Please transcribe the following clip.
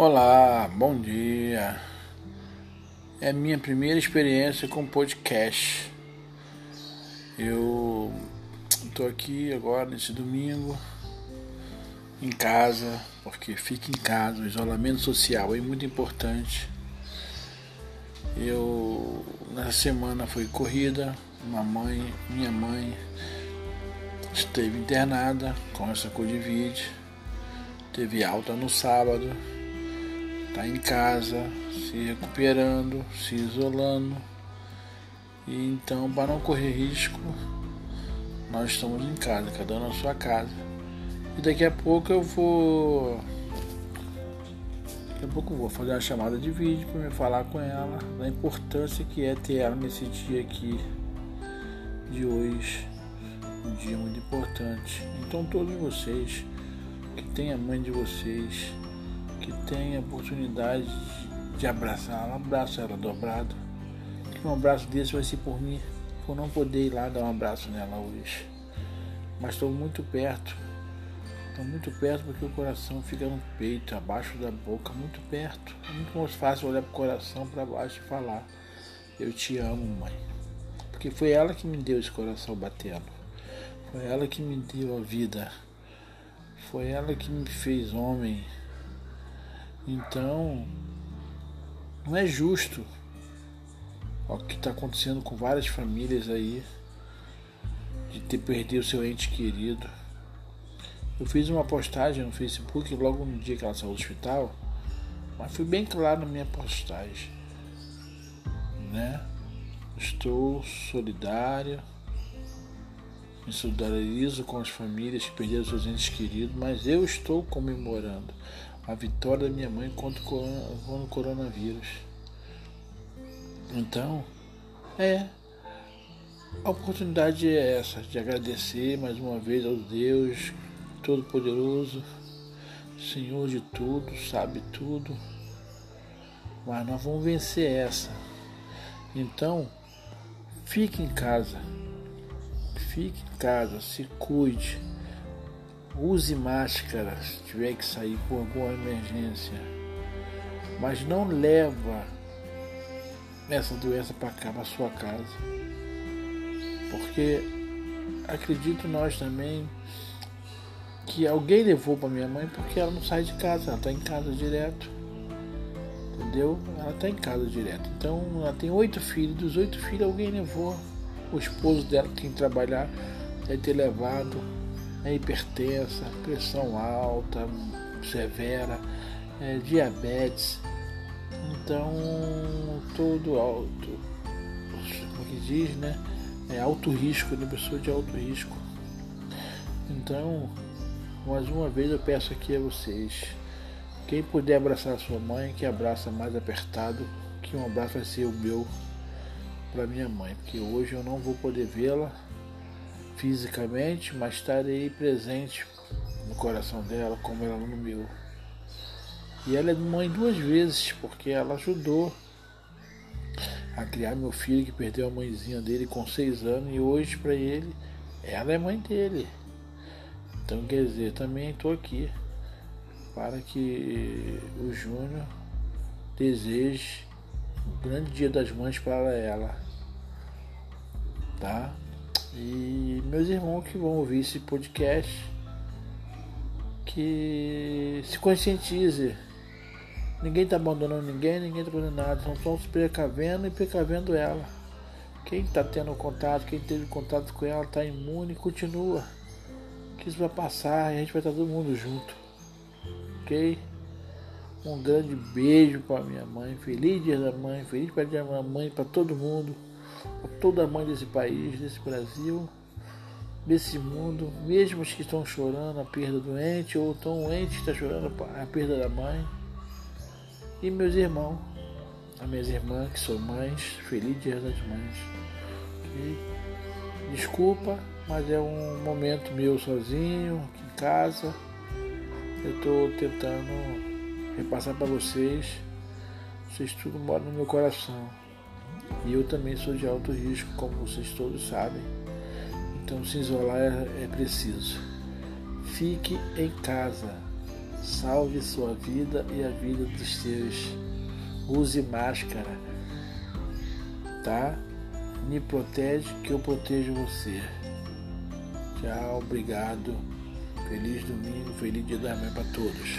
Olá, bom dia. É minha primeira experiência com podcast. Eu estou aqui agora nesse domingo em casa, porque fica em casa, o isolamento social é muito importante. Eu nessa semana foi corrida, mamãe, minha mãe esteve internada com essa Covid, teve alta no sábado está em casa, se recuperando, se isolando. E então, para não correr risco, nós estamos em casa, cada um na sua casa. E daqui a pouco eu vou. Daqui a pouco eu vou fazer uma chamada de vídeo para me falar com ela da importância que é ter ela nesse dia aqui de hoje. Um dia muito importante. Então todos vocês que têm a mãe de vocês, que tem a oportunidade de abraçar, um abraço ela dobrado. Que um abraço desse vai ser por mim, por não poder ir lá dar um abraço nela hoje. Mas estou muito perto, estou muito perto porque o coração fica no peito, abaixo da boca, muito perto. É muito mais fácil olhar para o coração para baixo e falar: Eu te amo, mãe. Porque foi ela que me deu esse coração batendo. Foi ela que me deu a vida. Foi ela que me fez homem. Então, não é justo o que está acontecendo com várias famílias aí de ter perdido seu ente querido. Eu fiz uma postagem no Facebook logo no dia que ela saiu do hospital, mas fui bem claro na minha postagem, né? Estou solidário, me solidarizo com as famílias que perderam seus entes queridos, mas eu estou comemorando a vitória da minha mãe contra o coronavírus. Então, é. A oportunidade é essa, de agradecer mais uma vez ao Deus Todo-Poderoso, Senhor de tudo, sabe tudo. Mas nós vamos vencer essa. Então, fique em casa. Fique em casa, se cuide Use máscara se tiver que sair por alguma emergência. Mas não leva essa doença para cá, para sua casa. Porque acredito nós também que alguém levou para minha mãe porque ela não sai de casa, ela está em casa direto. Entendeu? Ela está em casa direto. Então ela tem oito filhos, dos oito filhos alguém levou. O esposo dela tem que trabalhar deve ter levado é hipertensa, pressão alta, severa, é, diabetes. Então, todo alto, como que diz, né? É alto risco, né? Pessoa de alto risco. Então, mais uma vez eu peço aqui a vocês, quem puder abraçar a sua mãe, que abraça mais apertado, que um abraço vai ser o meu para minha mãe, porque hoje eu não vou poder vê-la fisicamente, mas estarei presente no coração dela, como ela no meu. E ela é mãe duas vezes, porque ela ajudou a criar meu filho que perdeu a mãezinha dele com seis anos e hoje para ele ela é mãe dele. Então quer dizer, também estou aqui para que o Júnior deseje um grande dia das mães para ela. Tá? E meus irmãos que vão ouvir esse podcast, que se conscientize. Ninguém está abandonando ninguém, ninguém está fazendo nada, são só se precavendo e precavendo ela. Quem está tendo contato, quem teve contato com ela, está imune, continua. Que isso vai passar e a gente vai estar todo mundo junto. Ok? Um grande beijo para minha mãe. Feliz dia da mãe, feliz dia da mãe para todo mundo a toda a mãe desse país, desse Brasil, desse mundo, mesmo os que estão chorando a perda do ente ou tão doente que está chorando a perda da mãe. E meus irmãos, as minhas irmãs que são mães, feliz dia das mães. E desculpa, mas é um momento meu sozinho, aqui em casa. Eu estou tentando repassar para vocês. Vocês tudo moram no meu coração. E eu também sou de alto risco, como vocês todos sabem. Então se isolar é, é preciso. Fique em casa. Salve sua vida e a vida dos teus. Use máscara, tá? Me protege que eu protejo você. Tchau, obrigado. Feliz domingo, feliz dia da mãe para todos.